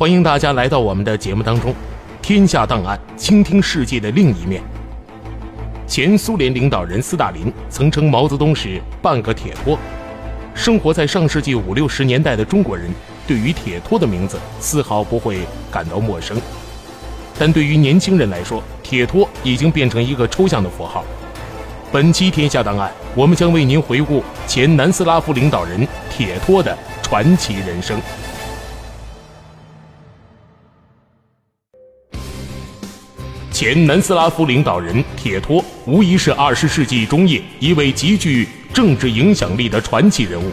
欢迎大家来到我们的节目当中。天下档案，倾听世界的另一面。前苏联领导人斯大林曾称毛泽东是半个铁托。生活在上世纪五六十年代的中国人，对于铁托的名字丝毫不会感到陌生。但对于年轻人来说，铁托已经变成一个抽象的符号。本期天下档案，我们将为您回顾前南斯拉夫领导人铁托的传奇人生。前南斯拉夫领导人铁托无疑是二十世纪中叶一位极具政治影响力的传奇人物。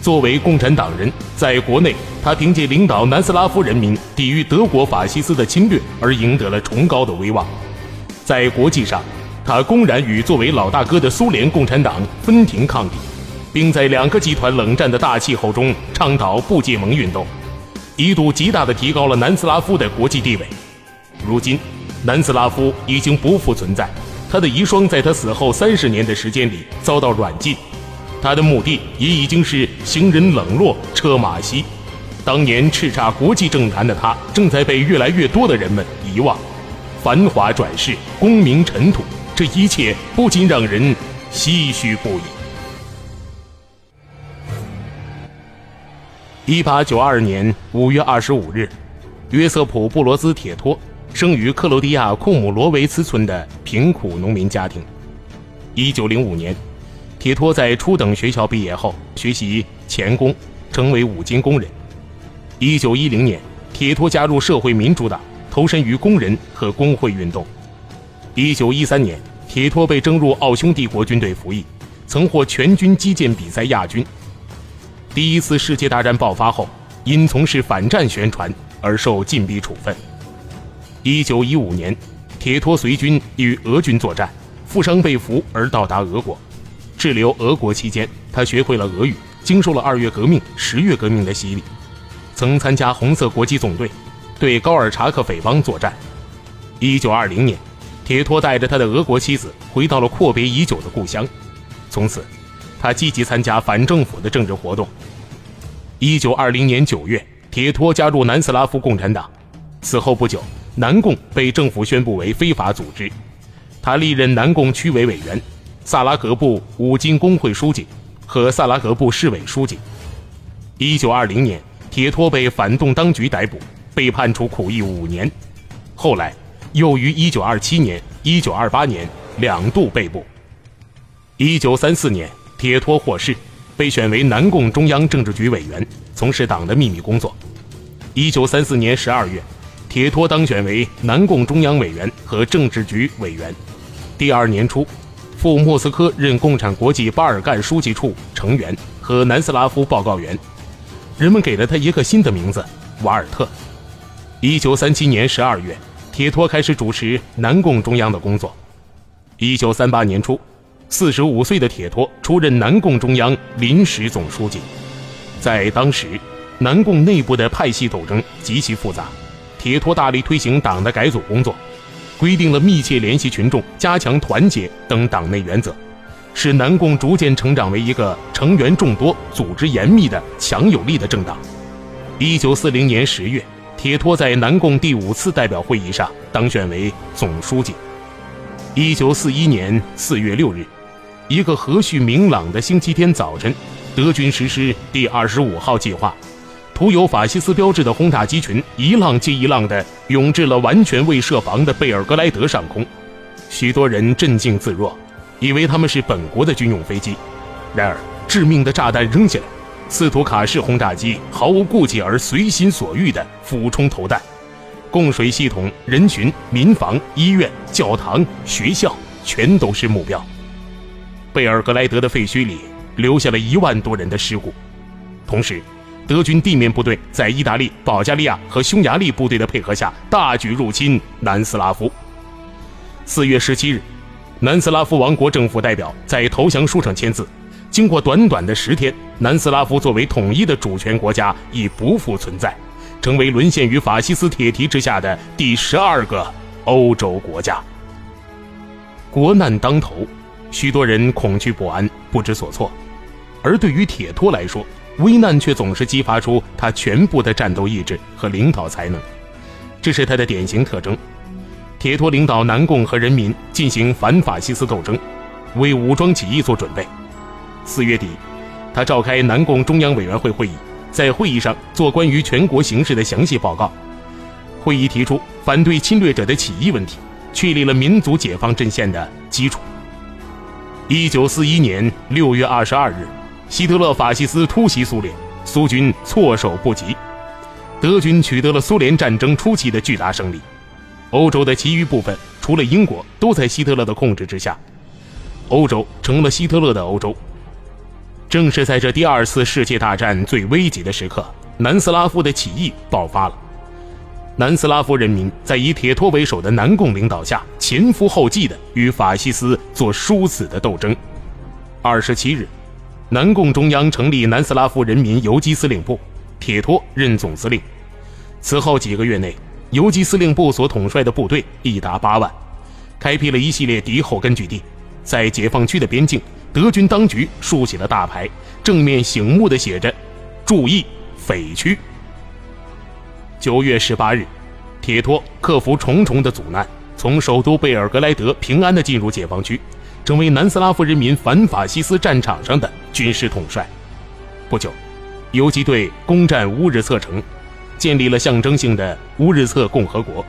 作为共产党人，在国内，他凭借领导南斯拉夫人民抵御德国法西斯的侵略而赢得了崇高的威望；在国际上，他公然与作为老大哥的苏联共产党分庭抗礼，并在两个集团冷战的大气候中倡导不结盟运动，一度极大地提高了南斯拉夫的国际地位。如今，南斯拉夫已经不复存在，他的遗孀在他死后三十年的时间里遭到软禁，他的墓地也已经是行人冷落、车马稀。当年叱咤国际政坛的他，正在被越来越多的人们遗忘，繁华转世，功名尘土。这一切不禁让人唏嘘不已。一八九二年五月二十五日，约瑟普·布罗兹铁托生于克罗地亚库姆罗维茨村的贫苦农民家庭。一九零五年，铁托在初等学校毕业后学习钳工，成为五金工人。一九一零年，铁托加入社会民主党，投身于工人和工会运动。一九一三年，铁托被征入奥匈帝国军队服役，曾获全军击剑比赛亚军。第一次世界大战爆发后，因从事反战宣传而受禁闭处分。一九一五年，铁托随军与俄军作战，负伤被俘而到达俄国。滞留俄国期间，他学会了俄语，经受了二月革命、十月革命的洗礼，曾参加红色国际总队，对高尔察克匪帮作战。一九二零年。铁托带着他的俄国妻子回到了阔别已久的故乡，从此，他积极参加反政府的政治活动。一九二零年九月，铁托加入南斯拉夫共产党。此后不久，南共被政府宣布为非法组织，他历任南共区委委员、萨拉格布五金工会书记和萨拉格布市委书记。一九二零年，铁托被反动当局逮捕，被判处苦役五年。后来。又于1927年、1928年两度被捕。1934年，铁托获释，被选为南共中央政治局委员，从事党的秘密工作。1934年12月，铁托当选为南共中央委员和政治局委员。第二年初，赴莫斯科任共产国际巴尔干书记处成员和南斯拉夫报告员。人们给了他一个新的名字——瓦尔特。1937年12月。铁托开始主持南共中央的工作。一九三八年初，四十五岁的铁托出任南共中央临时总书记。在当时，南共内部的派系斗争极其复杂，铁托大力推行党的改组工作，规定了密切联系群众、加强团结等党内原则，使南共逐渐成长为一个成员众多、组织严密的强有力的政党。一九四零年十月。铁托在南共第五次代表会议上当选为总书记。一九四一年四月六日，一个和煦明朗的星期天早晨，德军实施第二十五号计划，涂有法西斯标志的轰炸机群一浪接一浪地涌至了完全未设防的贝尔格莱德上空。许多人镇静自若，以为他们是本国的军用飞机。然而，致命的炸弹扔下来。斯图卡式轰炸机毫无顾忌而随心所欲地俯冲投弹，供水系统、人群、民房、医院、教堂、学校全都是目标。贝尔格莱德的废墟里留下了一万多人的尸骨，同时，德军地面部队在意大利、保加利亚和匈牙利部队的配合下，大举入侵南斯拉夫。四月十七日，南斯拉夫王国政府代表在投降书上签字。经过短短的十天，南斯拉夫作为统一的主权国家已不复存在，成为沦陷于法西斯铁蹄之下的第十二个欧洲国家。国难当头，许多人恐惧不安，不知所措。而对于铁托来说，危难却总是激发出他全部的战斗意志和领导才能，这是他的典型特征。铁托领导南共和人民进行反法西斯斗争，为武装起义做准备。四月底，他召开南共中央委员会会议，在会议上做关于全国形势的详细报告。会议提出反对侵略者的起义问题，确立了民族解放阵线的基础。一九四一年六月二十二日。希特勒法西斯突袭苏联，苏军措手不及，德军取得了苏联战争初期的巨大胜利。欧洲的其余部分，除了英国，都在希特勒的控制之下。欧洲成了希特勒的欧洲。正是在这第二次世界大战最危急的时刻，南斯拉夫的起义爆发了。南斯拉夫人民在以铁托为首的南共领导下，前赴后继地与法西斯做殊死的斗争。二十七日。南共中央成立南斯拉夫人民游击司令部，铁托任总司令。此后几个月内，游击司令部所统帅的部队已达八万，开辟了一系列敌后根据地。在解放区的边境，德军当局竖起了大牌，正面醒目的写着：“注意，匪区。”九月十八日，铁托克服重重的阻难，从首都贝尔格莱德平安地进入解放区。成为南斯拉夫人民反法西斯战场上的军事统帅。不久，游击队攻占乌日策城，建立了象征性的乌日策共和国。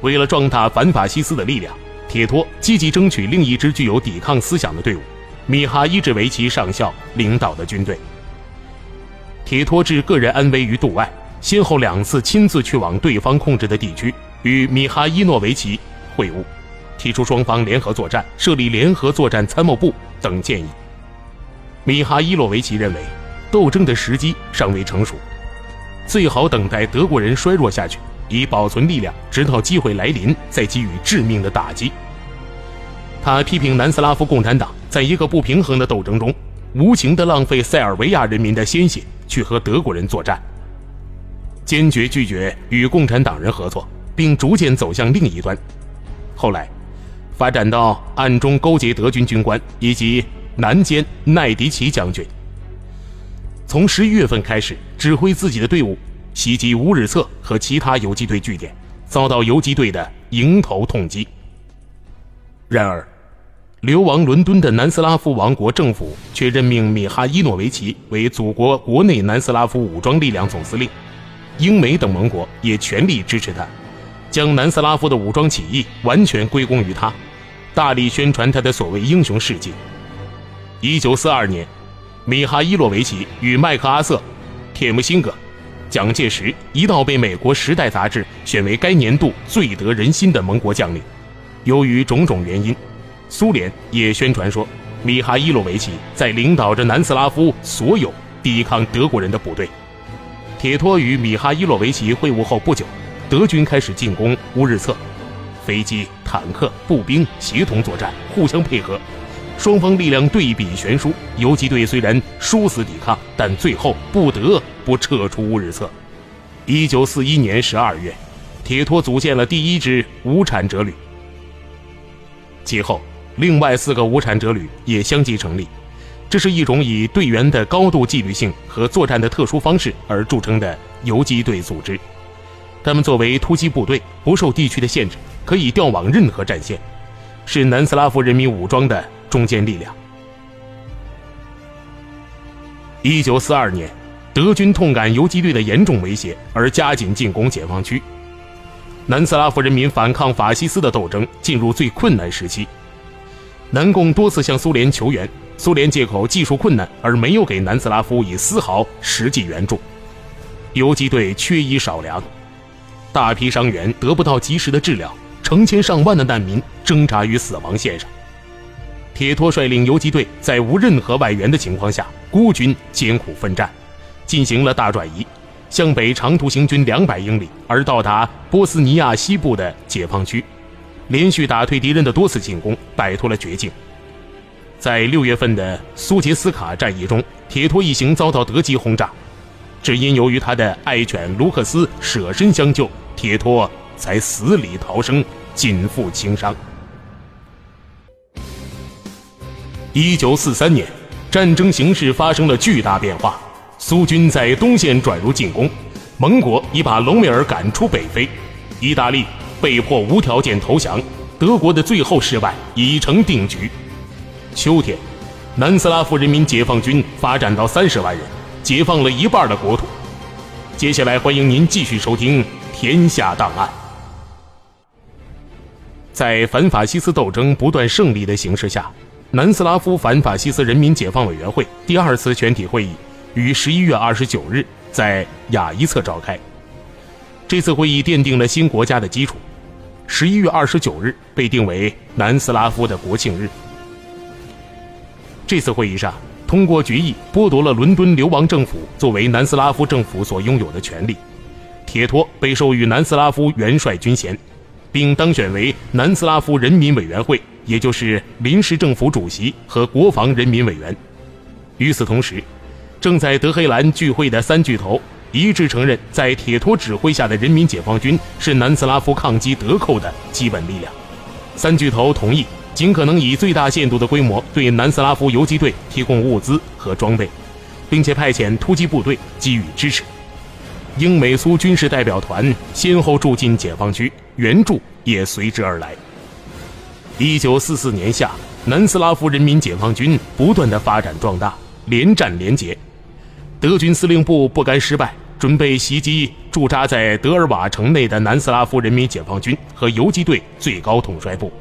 为了壮大反法西斯的力量，铁托积极争取另一支具有抵抗思想的队伍——米哈伊治维奇上校领导的军队。铁托置个人安危于度外，先后两次亲自去往对方控制的地区，与米哈伊诺维奇会晤。提出双方联合作战、设立联合作战参谋部等建议。米哈伊洛维奇认为，斗争的时机尚未成熟，最好等待德国人衰弱下去，以保存力量，直到机会来临再给予致命的打击。他批评南斯拉夫共产党在一个不平衡的斗争中，无情地浪费塞尔维亚人民的鲜血去和德国人作战，坚决拒绝与共产党人合作，并逐渐走向另一端。后来。发展到暗中勾结德军军官以及南监奈迪奇将军，从十一月份开始指挥自己的队伍袭击乌日策和其他游击队据点，遭到游击队的迎头痛击。然而，流亡伦敦的南斯拉夫王国政府却任命米哈伊诺维奇为祖国国内南斯拉夫武装力量总司令，英美等盟国也全力支持他。将南斯拉夫的武装起义完全归功于他，大力宣传他的所谓英雄事迹。一九四二年，米哈伊洛维奇与麦克阿瑟、铁木辛格、蒋介石一道被美国《时代》杂志选为该年度最得人心的盟国将领。由于种种原因，苏联也宣传说，米哈伊洛维奇在领导着南斯拉夫所有抵抗德国人的部队。铁托与米哈伊洛维奇会晤后不久。德军开始进攻乌日策，飞机、坦克、步兵协同作战，互相配合，双方力量对比悬殊。游击队虽然殊死抵抗，但最后不得不撤出乌日策。一九四一年十二月，铁托组建了第一支无产者旅。其后，另外四个无产者旅也相继成立。这是一种以队员的高度纪律性和作战的特殊方式而著称的游击队组织。他们作为突击部队，不受地区的限制，可以调往任何战线，是南斯拉夫人民武装的中坚力量。一九四二年，德军痛感游击队的严重威胁，而加紧进攻解放区。南斯拉夫人民反抗法西斯的斗争进入最困难时期。南共多次向苏联求援，苏联借口技术困难而没有给南斯拉夫以丝毫实际援助。游击队缺衣少粮。大批伤员得不到及时的治疗，成千上万的难民挣扎于死亡线上。铁托率领游击队在无任何外援的情况下，孤军艰苦奋战，进行了大转移，向北长途行军两百英里，而到达波斯尼亚西部的解放区，连续打退敌人的多次进攻，摆脱了绝境。在六月份的苏杰斯卡战役中，铁托一行遭到德机轰炸，只因由于他的爱犬卢克斯舍身相救，铁托才死里逃生，仅负轻伤。一九四三年，战争形势发生了巨大变化，苏军在东线转入进攻，盟国已把隆美尔赶出北非，意大利被迫无条件投降，德国的最后失败已成定局。秋天，南斯拉夫人民解放军发展到三十万人，解放了一半的国土。接下来，欢迎您继续收听《天下档案》。在反法西斯斗争不断胜利的形势下。南斯拉夫反法西斯人民解放委员会第二次全体会议于十一月二十九日在雅伊策召开。这次会议奠定了新国家的基础。十一月二十九日被定为南斯拉夫的国庆日。这次会议上通过决议，剥夺了伦敦流亡政府作为南斯拉夫政府所拥有的权利。铁托被授予南斯拉夫元帅军衔，并当选为南斯拉夫人民委员会。也就是临时政府主席和国防人民委员。与此同时，正在德黑兰聚会的三巨头一致承认，在铁托指挥下的人民解放军是南斯拉夫抗击德寇的基本力量。三巨头同意尽可能以最大限度的规模对南斯拉夫游击队提供物资和装备，并且派遣突击部队给予支持。英美苏军事代表团先后驻进解放区，援助也随之而来。一九四四年夏，南斯拉夫人民解放军不断的发展壮大，连战连捷。德军司令部不甘失败，准备袭击驻扎在德尔瓦城内的南斯拉夫人民解放军和游击队最高统帅部，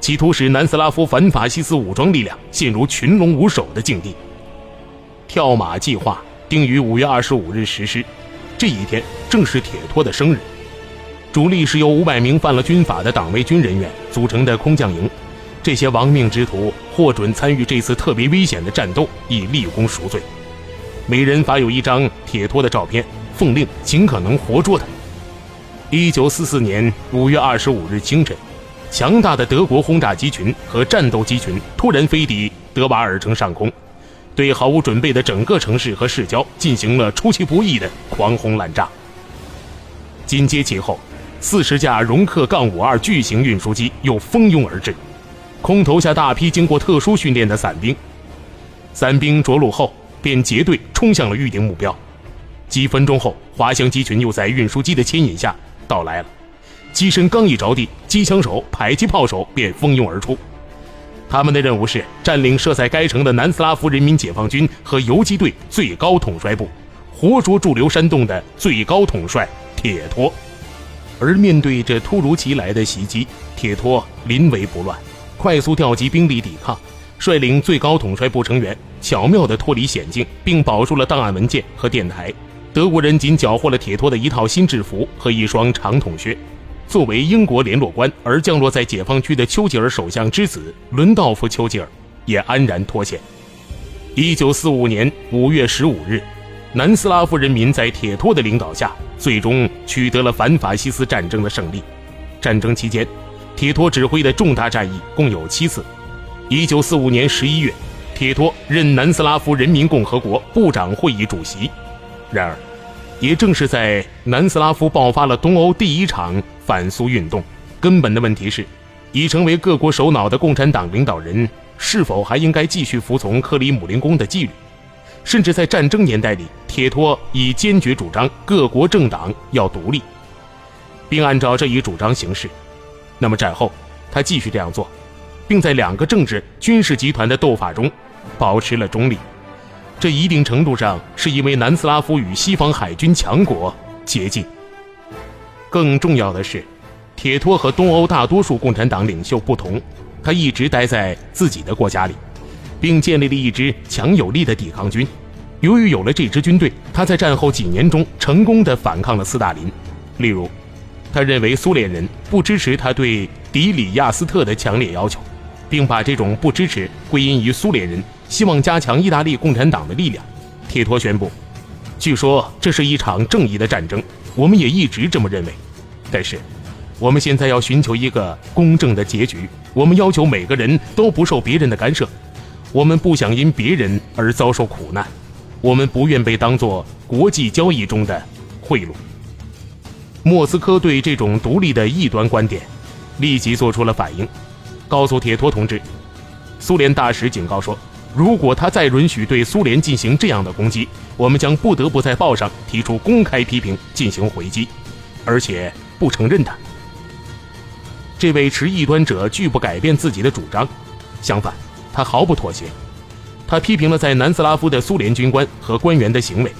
企图使南斯拉夫反法西斯武装力量陷入群龙无首的境地。跳马计划定于五月二十五日实施，这一天正是铁托的生日。主力是由五百名犯了军法的党卫军人员组成的空降营，这些亡命之徒获准参与这次特别危险的战斗，以立功赎罪。每人发有一张铁托的照片，奉令尽可能活捉他。一九四四年五月二十五日清晨，强大的德国轰炸机群和战斗机群突然飞抵德瓦尔城上空，对毫无准备的整个城市和市郊进行了出其不意的狂轰滥炸。紧接其后。四十架容克杠五二巨型运输机又蜂拥而至，空投下大批经过特殊训练的伞兵。伞兵着陆后，便结队冲向了预定目标。几分钟后，滑翔机群又在运输机的牵引下到来了。机身刚一着地，机枪手、迫击炮手便蜂拥而出。他们的任务是占领设在该城的南斯拉夫人民解放军和游击队最高统帅部，活捉驻留山洞的最高统帅铁托。而面对这突如其来的袭击，铁托临危不乱，快速调集兵力抵抗，率领最高统帅部成员巧妙地脱离险境，并保住了档案文件和电台。德国人仅缴获了铁托的一套新制服和一双长筒靴。作为英国联络官而降落在解放区的丘吉尔首相之子伦道夫·丘吉尔也安然脱险。一九四五年五月十五日。南斯拉夫人民在铁托的领导下，最终取得了反法西斯战争的胜利。战争期间，铁托指挥的重大战役共有七次。1945年11月，铁托任南斯拉夫人民共和国部长会议主席。然而，也正是在南斯拉夫爆发了东欧第一场反苏运动，根本的问题是，已成为各国首脑的共产党领导人是否还应该继续服从克里姆林宫的纪律？甚至在战争年代里，铁托已坚决主张各国政党要独立，并按照这一主张行事。那么战后，他继续这样做，并在两个政治军事集团的斗法中保持了中立。这一定程度上是因为南斯拉夫与西方海军强国接近。更重要的是，铁托和东欧大多数共产党领袖不同，他一直待在自己的国家里。并建立了一支强有力的抵抗军。由于有了这支军队，他在战后几年中成功的反抗了斯大林。例如，他认为苏联人不支持他对迪里亚斯特的强烈要求，并把这种不支持归因于苏联人希望加强意大利共产党的力量。铁托宣布，据说这是一场正义的战争，我们也一直这么认为。但是，我们现在要寻求一个公正的结局。我们要求每个人都不受别人的干涉，我们不想因别人而遭受苦难，我们不愿被当作国际交易中的贿赂。莫斯科对这种独立的异端观点，立即做出了反应，告诉铁托同志，苏联大使警告说，如果他再允许对苏联进行这样的攻击，我们将不得不在报上提出公开批评，进行回击，而且不承认他。这位持异端者拒不改变自己的主张，相反，他毫不妥协。他批评了在南斯拉夫的苏联军官和官员的行为，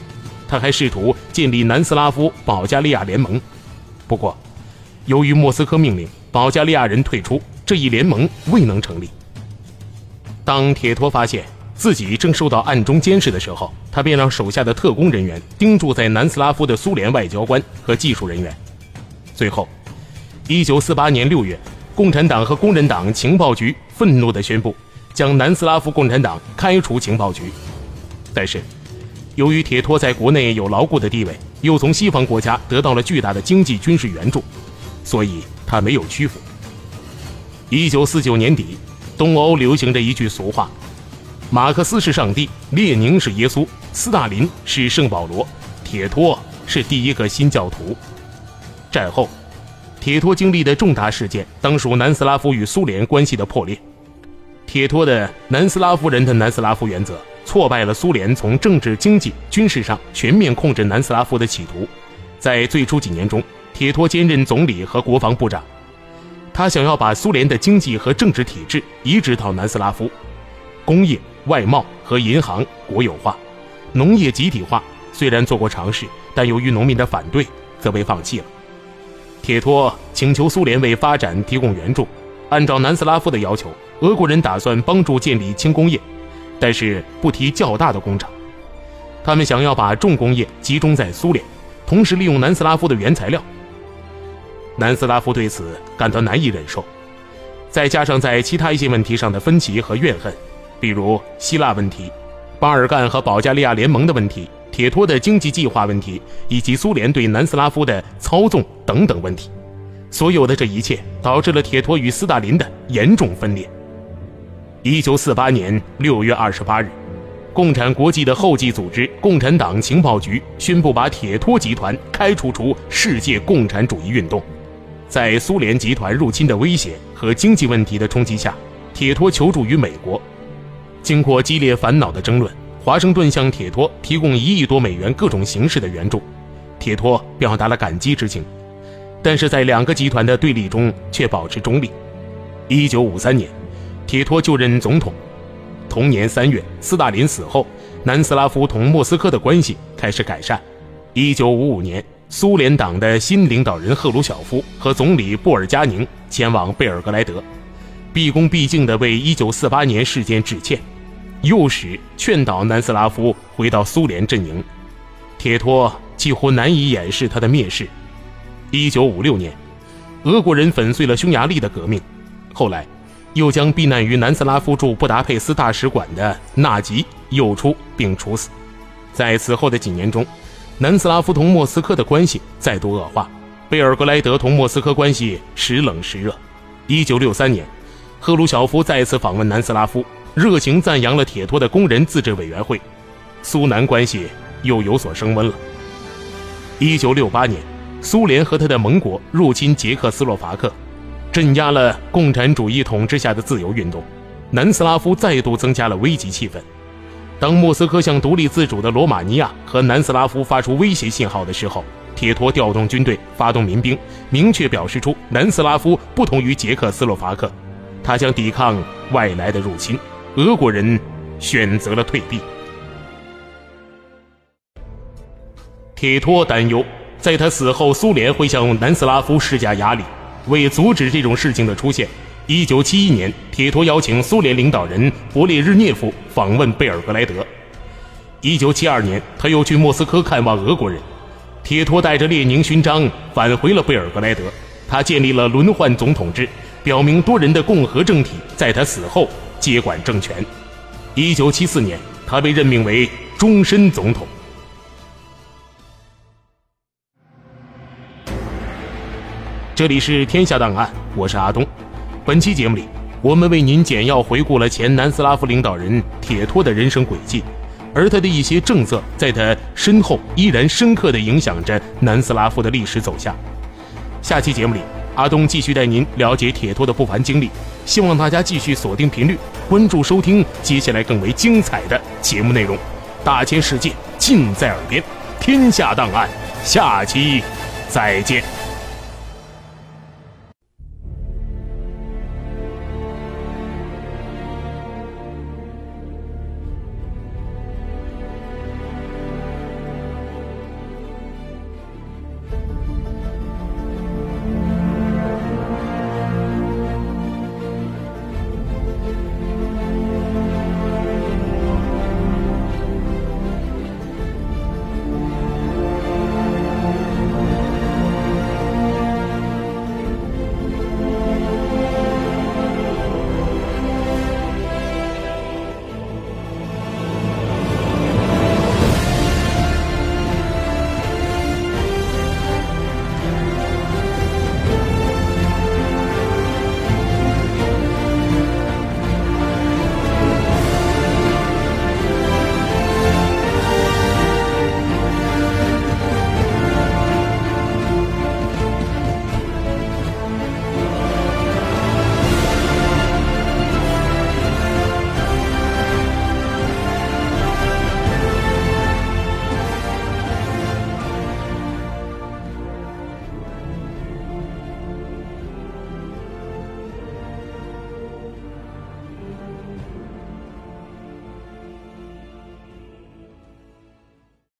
他还试图建立南斯拉夫保加利亚联盟。不过，由于莫斯科命令保加利亚人退出，这一联盟未能成立。当铁托发现自己正受到暗中监视的时候，他便让手下的特工人员盯住在南斯拉夫的苏联外交官和技术人员。最后。一九四八年六月，共产党和工人党情报局愤怒地宣布，将南斯拉夫共产党开除情报局。但是，由于铁托在国内有牢固的地位，又从西方国家得到了巨大的经济军事援助，所以他没有屈服。一九四九年底，东欧流行着一句俗话：“马克思是上帝，列宁是耶稣，斯大林是圣保罗，铁托是第一个新教徒。”战后。铁托经历的重大事件，当属南斯拉夫与苏联关系的破裂。铁托的南斯拉夫人的南斯拉夫原则，挫败了苏联从政治、经济、军事上全面控制南斯拉夫的企图。在最初几年中，铁托兼任总理和国防部长，他想要把苏联的经济和政治体制移植到南斯拉夫，工业、外贸和银行国有化，农业集体化。虽然做过尝试，但由于农民的反对，则被放弃了。铁托请求苏联为发展提供援助，按照南斯拉夫的要求，俄国人打算帮助建立轻工业，但是不提较大的工厂。他们想要把重工业集中在苏联，同时利用南斯拉夫的原材料。南斯拉夫对此感到难以忍受，再加上在其他一些问题上的分歧和怨恨，比如希腊问题、巴尔干和保加利亚联盟的问题。铁托的经济计划问题，以及苏联对南斯拉夫的操纵等等问题，所有的这一切导致了铁托与斯大林的严重分裂。一九四八年六月二十八日，共产国际的后继组织共产党情报局宣布把铁托集团开除出世界共产主义运动。在苏联集团入侵的威胁和经济问题的冲击下，铁托求助于美国。经过激烈烦恼的争论。华盛顿向铁托提供一亿多美元各种形式的援助，铁托表达了感激之情，但是在两个集团的对立中却保持中立。一九五三年，铁托就任总统。同年三月，斯大林死后，南斯拉夫同莫斯科的关系开始改善。一九五五年，苏联党的新领导人赫鲁晓夫和总理布尔加宁前往贝尔格莱德，毕恭毕敬地为一九四八年事件致歉。诱使劝导南斯拉夫回到苏联阵营，铁托几乎难以掩饰他的蔑视。一九五六年，俄国人粉碎了匈牙利的革命，后来又将避难于南斯拉夫驻布达佩斯大使馆的纳吉诱出并处死。在此后的几年中，南斯拉夫同莫斯科的关系再度恶化，贝尔格莱德同莫斯科关系时冷时热。一九六三年，赫鲁晓夫再次访问南斯拉夫。热情赞扬了铁托的工人自治委员会，苏南关系又有所升温了。一九六八年，苏联和他的盟国入侵捷克斯洛伐克，镇压了共产主义统治下的自由运动，南斯拉夫再度增加了危急气氛。当莫斯科向独立自主的罗马尼亚和南斯拉夫发出威胁信号的时候，铁托调动军队，发动民兵，明确表示出南斯拉夫不同于捷克斯洛伐克，他将抵抗外来的入侵。俄国人选择了退避。铁托担忧，在他死后，苏联会向南斯拉夫施加压力。为阻止这种事情的出现，1971年，铁托邀请苏联领导人勃列日涅夫访问贝尔格莱德。1972年，他又去莫斯科看望俄国人。铁托带着列宁勋章返回了贝尔格莱德。他建立了轮换总统制，表明多人的共和政体在他死后。接管政权。一九七四年，他被任命为终身总统。这里是天下档案，我是阿东。本期节目里，我们为您简要回顾了前南斯拉夫领导人铁托的人生轨迹，而他的一些政策在他身后依然深刻地影响着南斯拉夫的历史走向。下期节目里，阿东继续带您了解铁托的不凡经历，希望大家继续锁定频率，关注收听接下来更为精彩的节目内容。大千世界尽在耳边，天下档案，下期再见。